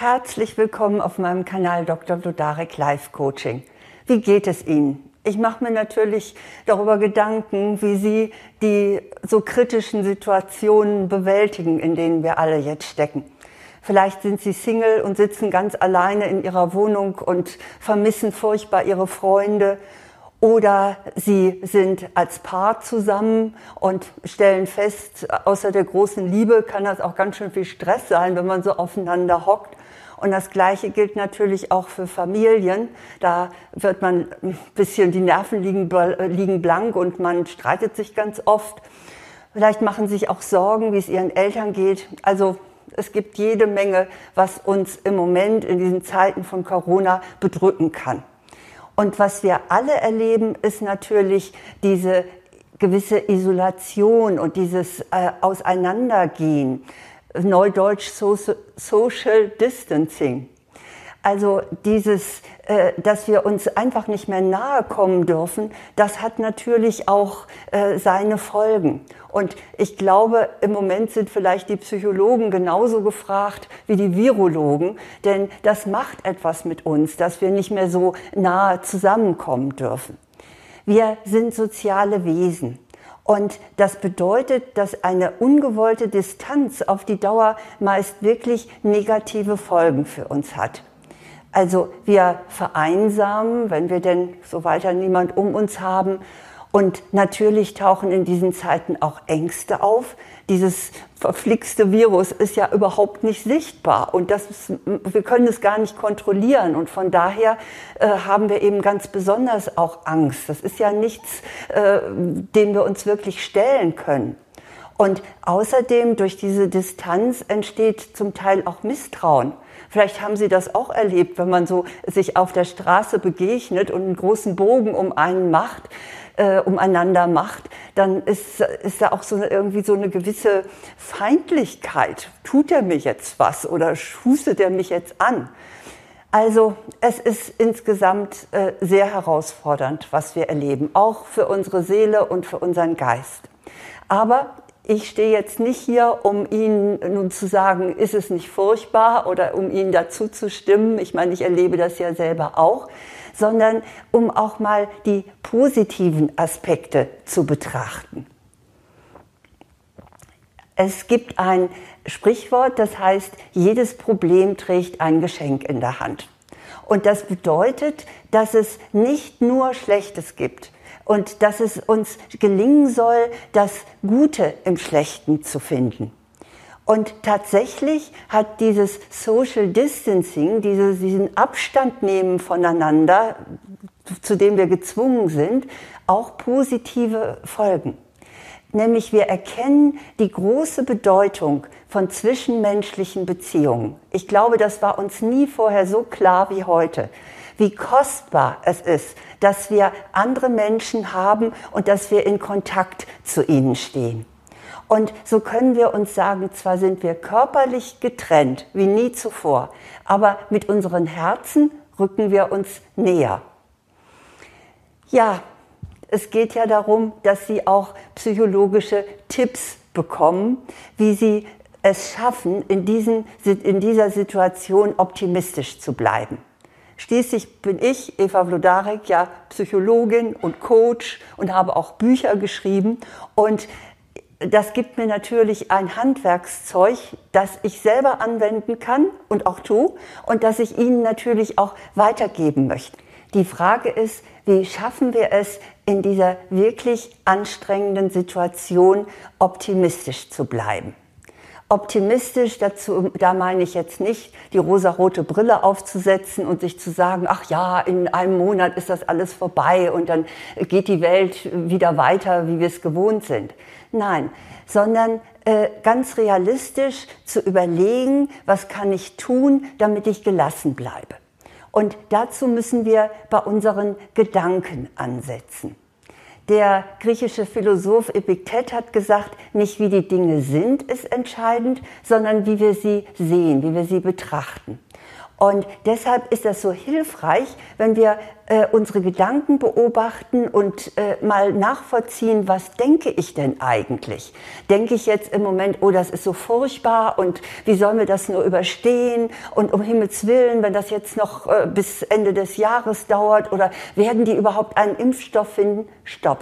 Herzlich willkommen auf meinem Kanal Dr. Blodarek Life Coaching. Wie geht es Ihnen? Ich mache mir natürlich darüber Gedanken, wie Sie die so kritischen Situationen bewältigen, in denen wir alle jetzt stecken. Vielleicht sind Sie Single und sitzen ganz alleine in Ihrer Wohnung und vermissen furchtbar Ihre Freunde oder sie sind als Paar zusammen und stellen fest, außer der großen Liebe kann das auch ganz schön viel Stress sein, wenn man so aufeinander hockt. Und das Gleiche gilt natürlich auch für Familien. Da wird man ein bisschen, die Nerven liegen, liegen blank und man streitet sich ganz oft. Vielleicht machen sich auch Sorgen, wie es ihren Eltern geht. Also es gibt jede Menge, was uns im Moment in diesen Zeiten von Corona bedrücken kann. Und was wir alle erleben, ist natürlich diese gewisse Isolation und dieses äh, Auseinandergehen. Neudeutsch Social Distancing. Also dieses, äh, dass wir uns einfach nicht mehr nahe kommen dürfen, das hat natürlich auch äh, seine Folgen. Und ich glaube, im Moment sind vielleicht die Psychologen genauso gefragt wie die Virologen, denn das macht etwas mit uns, dass wir nicht mehr so nahe zusammenkommen dürfen. Wir sind soziale Wesen. Und das bedeutet, dass eine ungewollte Distanz auf die Dauer meist wirklich negative Folgen für uns hat. Also wir vereinsamen, wenn wir denn so weiter niemand um uns haben. Und natürlich tauchen in diesen Zeiten auch Ängste auf. Dieses verflixte Virus ist ja überhaupt nicht sichtbar und das ist, wir können es gar nicht kontrollieren. Und von daher äh, haben wir eben ganz besonders auch Angst. Das ist ja nichts, äh, dem wir uns wirklich stellen können. Und außerdem durch diese Distanz entsteht zum Teil auch Misstrauen. Vielleicht haben Sie das auch erlebt, wenn man so sich auf der Straße begegnet und einen großen Bogen um einen macht, äh, umeinander macht, dann ist, ist da auch so eine, irgendwie so eine gewisse Feindlichkeit. Tut er mir jetzt was oder schustet er mich jetzt an? Also es ist insgesamt äh, sehr herausfordernd, was wir erleben, auch für unsere Seele und für unseren Geist. Aber ich stehe jetzt nicht hier, um Ihnen nun zu sagen, ist es nicht furchtbar oder um Ihnen dazu zu stimmen. Ich meine, ich erlebe das ja selber auch, sondern um auch mal die positiven Aspekte zu betrachten. Es gibt ein Sprichwort, das heißt, jedes Problem trägt ein Geschenk in der Hand. Und das bedeutet, dass es nicht nur Schlechtes gibt, und dass es uns gelingen soll, das Gute im Schlechten zu finden. Und tatsächlich hat dieses Social Distancing, dieses, diesen Abstand nehmen voneinander, zu dem wir gezwungen sind, auch positive Folgen. Nämlich wir erkennen die große Bedeutung von zwischenmenschlichen Beziehungen. Ich glaube, das war uns nie vorher so klar wie heute wie kostbar es ist, dass wir andere Menschen haben und dass wir in Kontakt zu ihnen stehen. Und so können wir uns sagen, zwar sind wir körperlich getrennt wie nie zuvor, aber mit unseren Herzen rücken wir uns näher. Ja, es geht ja darum, dass Sie auch psychologische Tipps bekommen, wie Sie es schaffen, in, diesen, in dieser Situation optimistisch zu bleiben. Schließlich bin ich, Eva Vlodarek, ja Psychologin und Coach und habe auch Bücher geschrieben. Und das gibt mir natürlich ein Handwerkszeug, das ich selber anwenden kann und auch tue und das ich Ihnen natürlich auch weitergeben möchte. Die Frage ist, wie schaffen wir es, in dieser wirklich anstrengenden Situation optimistisch zu bleiben? Optimistisch dazu, da meine ich jetzt nicht, die rosarote Brille aufzusetzen und sich zu sagen, ach ja, in einem Monat ist das alles vorbei und dann geht die Welt wieder weiter, wie wir es gewohnt sind. Nein, sondern äh, ganz realistisch zu überlegen, was kann ich tun, damit ich gelassen bleibe. Und dazu müssen wir bei unseren Gedanken ansetzen. Der griechische Philosoph Epiktet hat gesagt, nicht wie die Dinge sind ist entscheidend, sondern wie wir sie sehen, wie wir sie betrachten. Und deshalb ist das so hilfreich, wenn wir äh, unsere Gedanken beobachten und äh, mal nachvollziehen, was denke ich denn eigentlich? Denke ich jetzt im Moment, oh, das ist so furchtbar und wie sollen wir das nur überstehen? Und um Himmels Willen, wenn das jetzt noch äh, bis Ende des Jahres dauert oder werden die überhaupt einen Impfstoff finden? Stopp.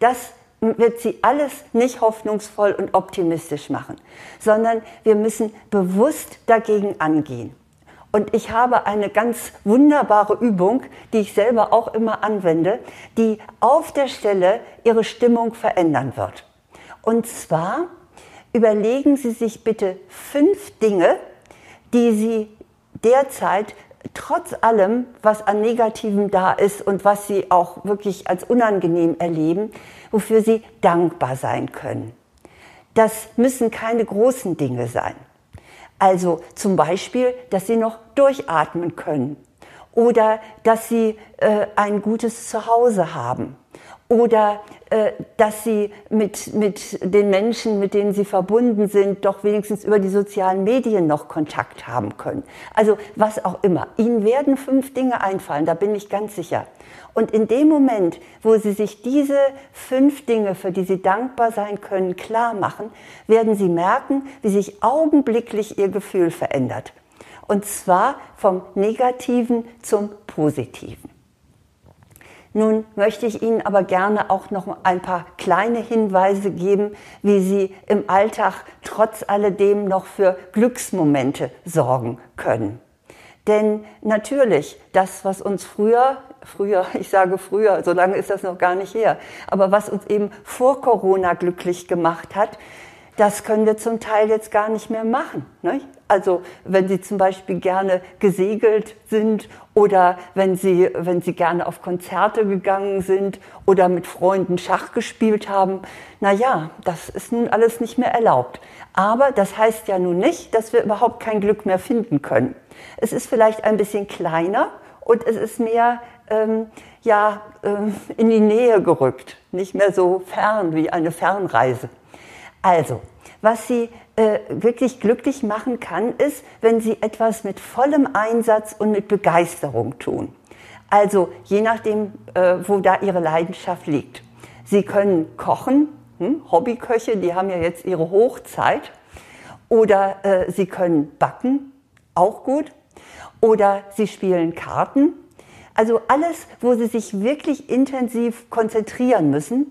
Das wird sie alles nicht hoffnungsvoll und optimistisch machen, sondern wir müssen bewusst dagegen angehen. Und ich habe eine ganz wunderbare Übung, die ich selber auch immer anwende, die auf der Stelle Ihre Stimmung verändern wird. Und zwar überlegen Sie sich bitte fünf Dinge, die Sie derzeit trotz allem, was an Negativem da ist und was Sie auch wirklich als unangenehm erleben, wofür Sie dankbar sein können. Das müssen keine großen Dinge sein. Also zum Beispiel, dass sie noch durchatmen können oder dass sie äh, ein gutes Zuhause haben oder äh, dass sie mit, mit den Menschen, mit denen sie verbunden sind, doch wenigstens über die sozialen Medien noch Kontakt haben können. Also was auch immer. Ihnen werden fünf Dinge einfallen, da bin ich ganz sicher. Und in dem Moment, wo Sie sich diese fünf Dinge, für die Sie dankbar sein können, klar machen, werden Sie merken, wie sich augenblicklich Ihr Gefühl verändert. Und zwar vom Negativen zum Positiven. Nun möchte ich Ihnen aber gerne auch noch ein paar kleine Hinweise geben, wie Sie im Alltag trotz alledem noch für Glücksmomente sorgen können. Denn natürlich, das, was uns früher, früher, ich sage früher, so lange ist das noch gar nicht her, aber was uns eben vor Corona glücklich gemacht hat, das können wir zum Teil jetzt gar nicht mehr machen. Nicht? Also wenn Sie zum Beispiel gerne gesegelt sind oder wenn Sie, wenn Sie gerne auf Konzerte gegangen sind oder mit Freunden Schach gespielt haben, na ja, das ist nun alles nicht mehr erlaubt. Aber das heißt ja nun nicht, dass wir überhaupt kein Glück mehr finden können. Es ist vielleicht ein bisschen kleiner und es ist mehr ähm, ja, ähm, in die Nähe gerückt, nicht mehr so fern wie eine Fernreise. Also, was Sie äh, wirklich glücklich machen kann, ist, wenn Sie etwas mit vollem Einsatz und mit Begeisterung tun. Also je nachdem, äh, wo da Ihre Leidenschaft liegt. Sie können kochen, hm? Hobbyköche, die haben ja jetzt ihre Hochzeit. Oder äh, Sie können backen, auch gut. Oder Sie spielen Karten. Also alles, wo Sie sich wirklich intensiv konzentrieren müssen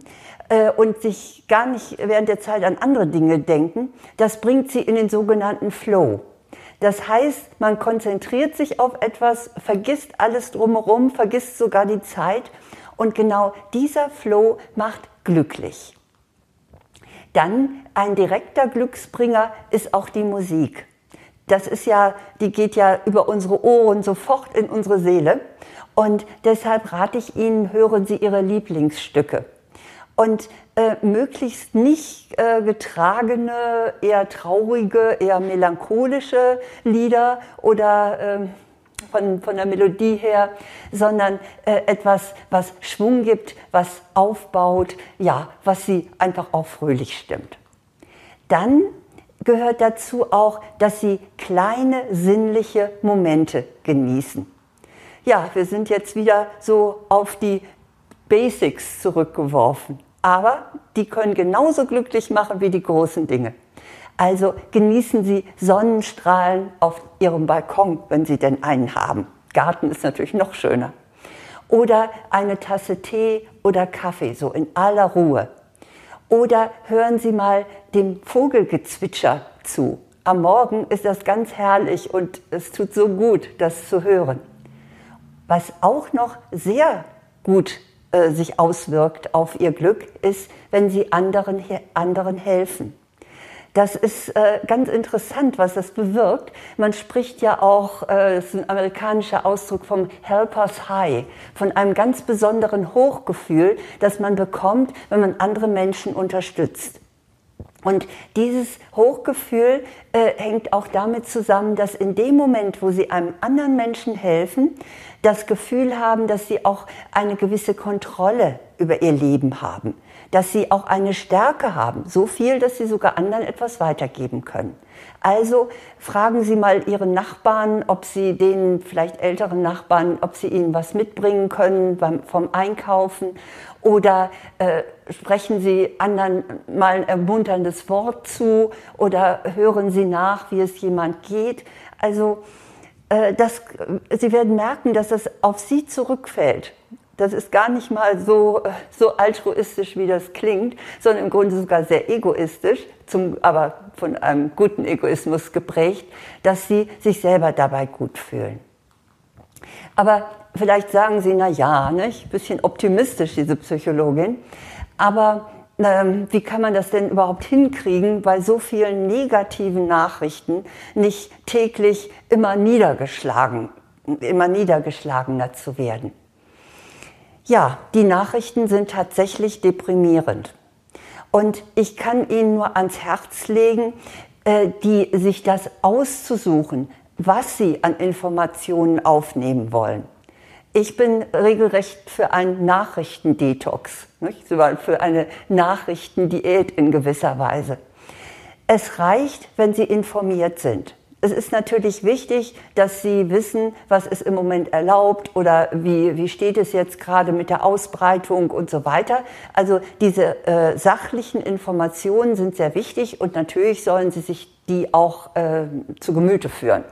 äh, und sich gar nicht während der Zeit an andere Dinge denken, das bringt Sie in den sogenannten Flow. Das heißt, man konzentriert sich auf etwas, vergisst alles drumherum, vergisst sogar die Zeit und genau dieser Flow macht glücklich. Dann ein direkter Glücksbringer ist auch die Musik. Das ist ja, die geht ja über unsere Ohren sofort in unsere Seele. Und deshalb rate ich Ihnen, hören Sie Ihre Lieblingsstücke. Und äh, möglichst nicht äh, getragene, eher traurige, eher melancholische Lieder oder äh, von, von der Melodie her, sondern äh, etwas, was Schwung gibt, was aufbaut, ja, was sie einfach auch fröhlich stimmt. Dann gehört dazu auch, dass sie kleine sinnliche Momente genießen. Ja, wir sind jetzt wieder so auf die Basics zurückgeworfen, aber die können genauso glücklich machen wie die großen Dinge. Also genießen Sie Sonnenstrahlen auf Ihrem Balkon, wenn Sie denn einen haben. Garten ist natürlich noch schöner. Oder eine Tasse Tee oder Kaffee, so in aller Ruhe. Oder hören Sie mal dem Vogelgezwitscher zu. Am Morgen ist das ganz herrlich und es tut so gut, das zu hören. Was auch noch sehr gut äh, sich auswirkt auf Ihr Glück, ist, wenn Sie anderen, anderen helfen. Das ist äh, ganz interessant, was das bewirkt. Man spricht ja auch, äh, das ist ein amerikanischer Ausdruck vom Helpers High, von einem ganz besonderen Hochgefühl, das man bekommt, wenn man andere Menschen unterstützt. Und dieses Hochgefühl äh, hängt auch damit zusammen, dass in dem Moment, wo Sie einem anderen Menschen helfen, das Gefühl haben, dass Sie auch eine gewisse Kontrolle über Ihr Leben haben dass sie auch eine Stärke haben, so viel, dass sie sogar anderen etwas weitergeben können. Also fragen Sie mal Ihren Nachbarn, ob Sie den vielleicht älteren Nachbarn, ob Sie ihnen was mitbringen können beim, vom Einkaufen oder äh, sprechen Sie anderen mal ein ermunterndes Wort zu oder hören Sie nach, wie es jemand geht. Also äh, das, Sie werden merken, dass es auf Sie zurückfällt. Das ist gar nicht mal so, so altruistisch, wie das klingt, sondern im Grunde sogar sehr egoistisch, zum, aber von einem guten Egoismus geprägt, dass sie sich selber dabei gut fühlen. Aber vielleicht sagen Sie, na ja, nicht? bisschen optimistisch, diese Psychologin. Aber ähm, wie kann man das denn überhaupt hinkriegen, bei so vielen negativen Nachrichten nicht täglich immer niedergeschlagen, immer niedergeschlagener zu werden? Ja, die Nachrichten sind tatsächlich deprimierend. Und ich kann Ihnen nur ans Herz legen, äh, die, sich das auszusuchen, was Sie an Informationen aufnehmen wollen. Ich bin regelrecht für einen Nachrichtendetox, nicht? für eine Nachrichtendiät in gewisser Weise. Es reicht, wenn Sie informiert sind es ist natürlich wichtig, dass Sie wissen, was ist im Moment erlaubt oder wie, wie steht es jetzt gerade mit der Ausbreitung und so weiter. Also diese äh, sachlichen Informationen sind sehr wichtig und natürlich sollen Sie sich die auch äh, zu Gemüte führen.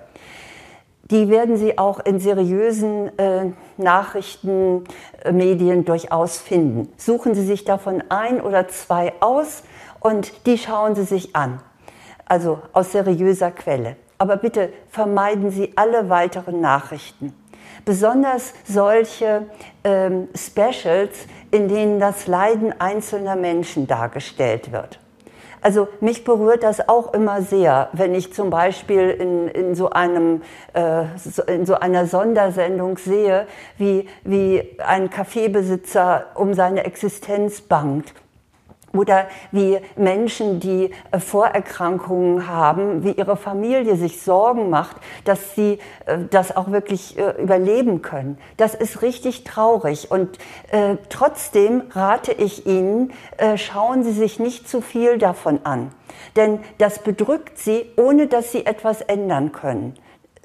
Die werden Sie auch in seriösen äh, Nachrichtenmedien durchaus finden. Suchen Sie sich davon ein oder zwei aus und die schauen Sie sich an. Also aus seriöser Quelle. Aber bitte vermeiden Sie alle weiteren Nachrichten. Besonders solche ähm, Specials, in denen das Leiden einzelner Menschen dargestellt wird. Also mich berührt das auch immer sehr, wenn ich zum Beispiel in, in, so, einem, äh, in so einer Sondersendung sehe, wie, wie ein Kaffeebesitzer um seine Existenz bangt oder wie Menschen, die äh, Vorerkrankungen haben, wie ihre Familie sich Sorgen macht, dass sie äh, das auch wirklich äh, überleben können. Das ist richtig traurig. Und trotzdem rate ich Ihnen, schauen Sie sich nicht zu viel davon an. Denn das bedrückt Sie, ohne dass Sie etwas ändern können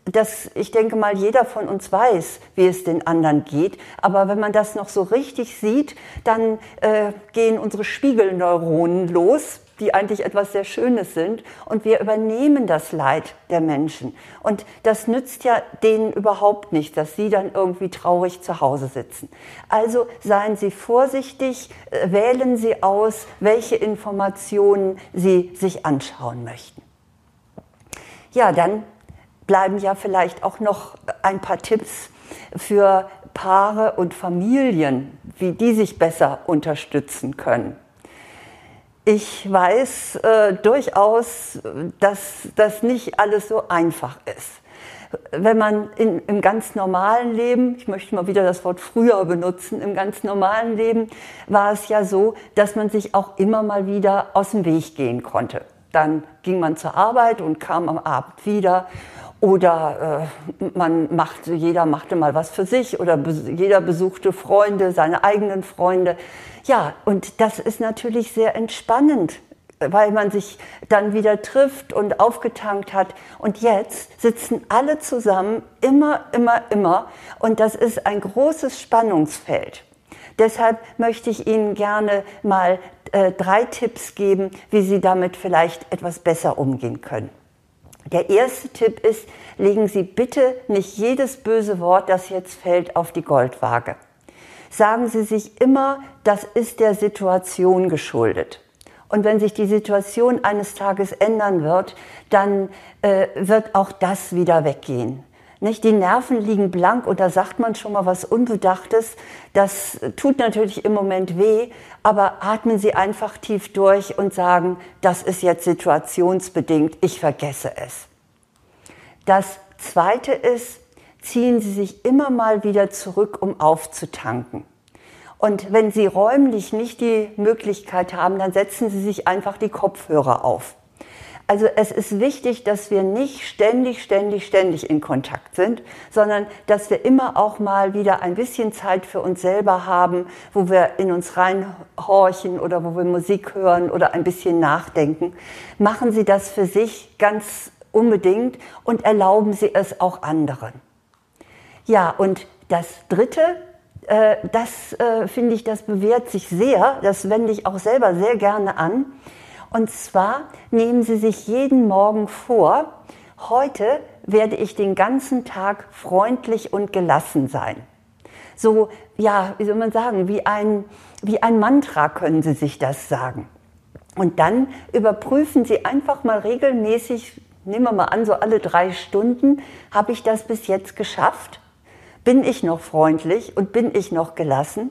dass ich denke mal, jeder von uns weiß, wie es den anderen geht. Aber wenn man das noch so richtig sieht, dann äh, gehen unsere Spiegelneuronen los, die eigentlich etwas sehr Schönes sind. Und wir übernehmen das Leid der Menschen. Und das nützt ja denen überhaupt nicht, dass sie dann irgendwie traurig zu Hause sitzen. Also seien Sie vorsichtig, äh, wählen Sie aus, welche Informationen Sie sich anschauen möchten. Ja, dann bleiben ja vielleicht auch noch ein paar Tipps für Paare und Familien, wie die sich besser unterstützen können. Ich weiß äh, durchaus, dass das nicht alles so einfach ist. Wenn man in, im ganz normalen Leben, ich möchte mal wieder das Wort früher benutzen, im ganz normalen Leben war es ja so, dass man sich auch immer mal wieder aus dem Weg gehen konnte. Dann ging man zur Arbeit und kam am Abend wieder oder äh, man machte, jeder machte mal was für sich oder jeder besuchte Freunde, seine eigenen Freunde. Ja, und das ist natürlich sehr entspannend, weil man sich dann wieder trifft und aufgetankt hat. Und jetzt sitzen alle zusammen, immer, immer, immer. Und das ist ein großes Spannungsfeld. Deshalb möchte ich Ihnen gerne mal äh, drei Tipps geben, wie Sie damit vielleicht etwas besser umgehen können. Der erste Tipp ist, legen Sie bitte nicht jedes böse Wort, das jetzt fällt, auf die Goldwaage. Sagen Sie sich immer, das ist der Situation geschuldet. Und wenn sich die Situation eines Tages ändern wird, dann äh, wird auch das wieder weggehen. Nicht? Die Nerven liegen blank und da sagt man schon mal was Unbedachtes. Das tut natürlich im Moment weh, aber atmen Sie einfach tief durch und sagen, das ist jetzt situationsbedingt, ich vergesse es. Das Zweite ist, ziehen Sie sich immer mal wieder zurück, um aufzutanken. Und wenn Sie räumlich nicht die Möglichkeit haben, dann setzen Sie sich einfach die Kopfhörer auf. Also es ist wichtig, dass wir nicht ständig, ständig, ständig in Kontakt sind, sondern dass wir immer auch mal wieder ein bisschen Zeit für uns selber haben, wo wir in uns reinhorchen oder wo wir Musik hören oder ein bisschen nachdenken. Machen Sie das für sich ganz unbedingt und erlauben Sie es auch anderen. Ja, und das Dritte, äh, das äh, finde ich, das bewährt sich sehr, das wende ich auch selber sehr gerne an. Und zwar nehmen Sie sich jeden Morgen vor, heute werde ich den ganzen Tag freundlich und gelassen sein. So, ja, wie soll man sagen, wie ein, wie ein Mantra können Sie sich das sagen. Und dann überprüfen Sie einfach mal regelmäßig, nehmen wir mal an, so alle drei Stunden, habe ich das bis jetzt geschafft? Bin ich noch freundlich und bin ich noch gelassen?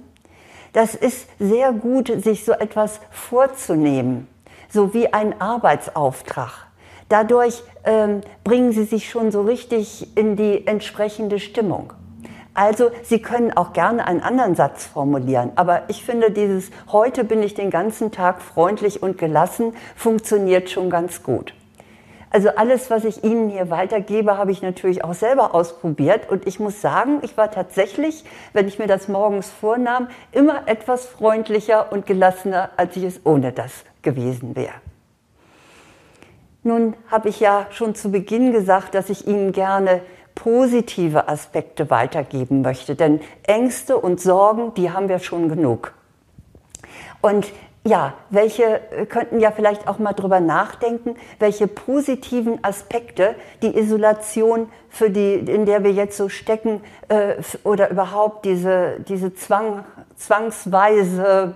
Das ist sehr gut, sich so etwas vorzunehmen so wie ein Arbeitsauftrag. Dadurch ähm, bringen Sie sich schon so richtig in die entsprechende Stimmung. Also Sie können auch gerne einen anderen Satz formulieren, aber ich finde dieses heute bin ich den ganzen Tag freundlich und gelassen funktioniert schon ganz gut. Also alles, was ich Ihnen hier weitergebe, habe ich natürlich auch selber ausprobiert. Und ich muss sagen, ich war tatsächlich, wenn ich mir das morgens vornahm, immer etwas freundlicher und gelassener, als ich es ohne das gewesen wäre. Nun habe ich ja schon zu Beginn gesagt, dass ich Ihnen gerne positive Aspekte weitergeben möchte, denn Ängste und Sorgen, die haben wir schon genug. Und ja, welche äh, könnten ja vielleicht auch mal drüber nachdenken, welche positiven Aspekte die Isolation, für die, in der wir jetzt so stecken, äh, oder überhaupt diese, diese Zwang, zwangsweise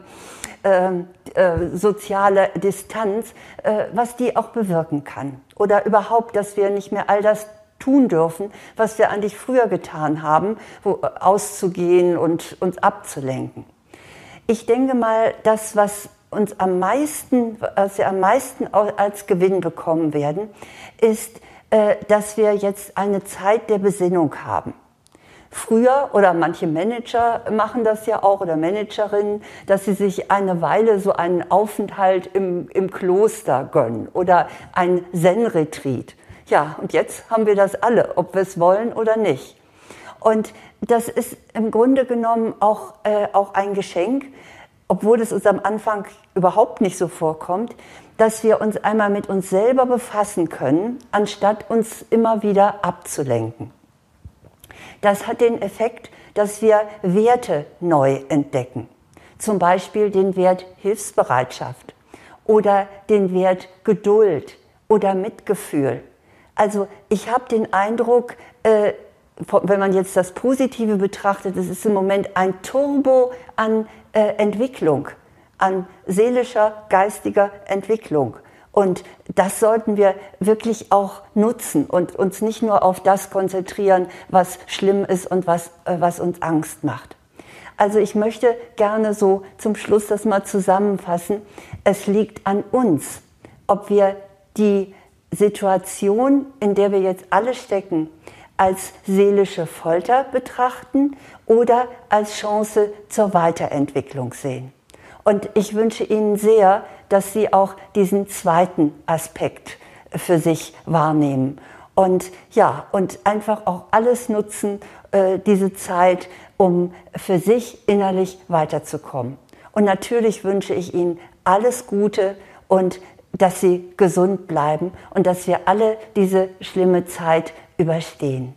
äh, äh, soziale Distanz, äh, was die auch bewirken kann. Oder überhaupt, dass wir nicht mehr all das tun dürfen, was wir eigentlich früher getan haben, wo, äh, auszugehen und uns abzulenken. Ich denke mal, das, was uns am meisten, was wir am meisten als Gewinn bekommen werden, ist, äh, dass wir jetzt eine Zeit der Besinnung haben. Früher oder manche Manager machen das ja auch oder Managerinnen, dass sie sich eine Weile so einen Aufenthalt im, im Kloster gönnen oder ein Zen-Retreat. Ja, und jetzt haben wir das alle, ob wir es wollen oder nicht. Und das ist im Grunde genommen auch, äh, auch ein Geschenk, obwohl es uns am Anfang überhaupt nicht so vorkommt, dass wir uns einmal mit uns selber befassen können, anstatt uns immer wieder abzulenken. Das hat den Effekt, dass wir Werte neu entdecken. Zum Beispiel den Wert Hilfsbereitschaft oder den Wert Geduld oder Mitgefühl. Also ich habe den Eindruck, äh, wenn man jetzt das Positive betrachtet, es ist im Moment ein Turbo an äh, Entwicklung, an seelischer, geistiger Entwicklung. Und das sollten wir wirklich auch nutzen und uns nicht nur auf das konzentrieren, was schlimm ist und was, äh, was uns Angst macht. Also ich möchte gerne so zum Schluss das mal zusammenfassen. Es liegt an uns, ob wir die Situation, in der wir jetzt alle stecken, als seelische Folter betrachten oder als Chance zur Weiterentwicklung sehen. Und ich wünsche Ihnen sehr, dass Sie auch diesen zweiten Aspekt für sich wahrnehmen. Und ja, und einfach auch alles nutzen, äh, diese Zeit, um für sich innerlich weiterzukommen. Und natürlich wünsche ich Ihnen alles Gute und dass Sie gesund bleiben und dass wir alle diese schlimme Zeit überstehen.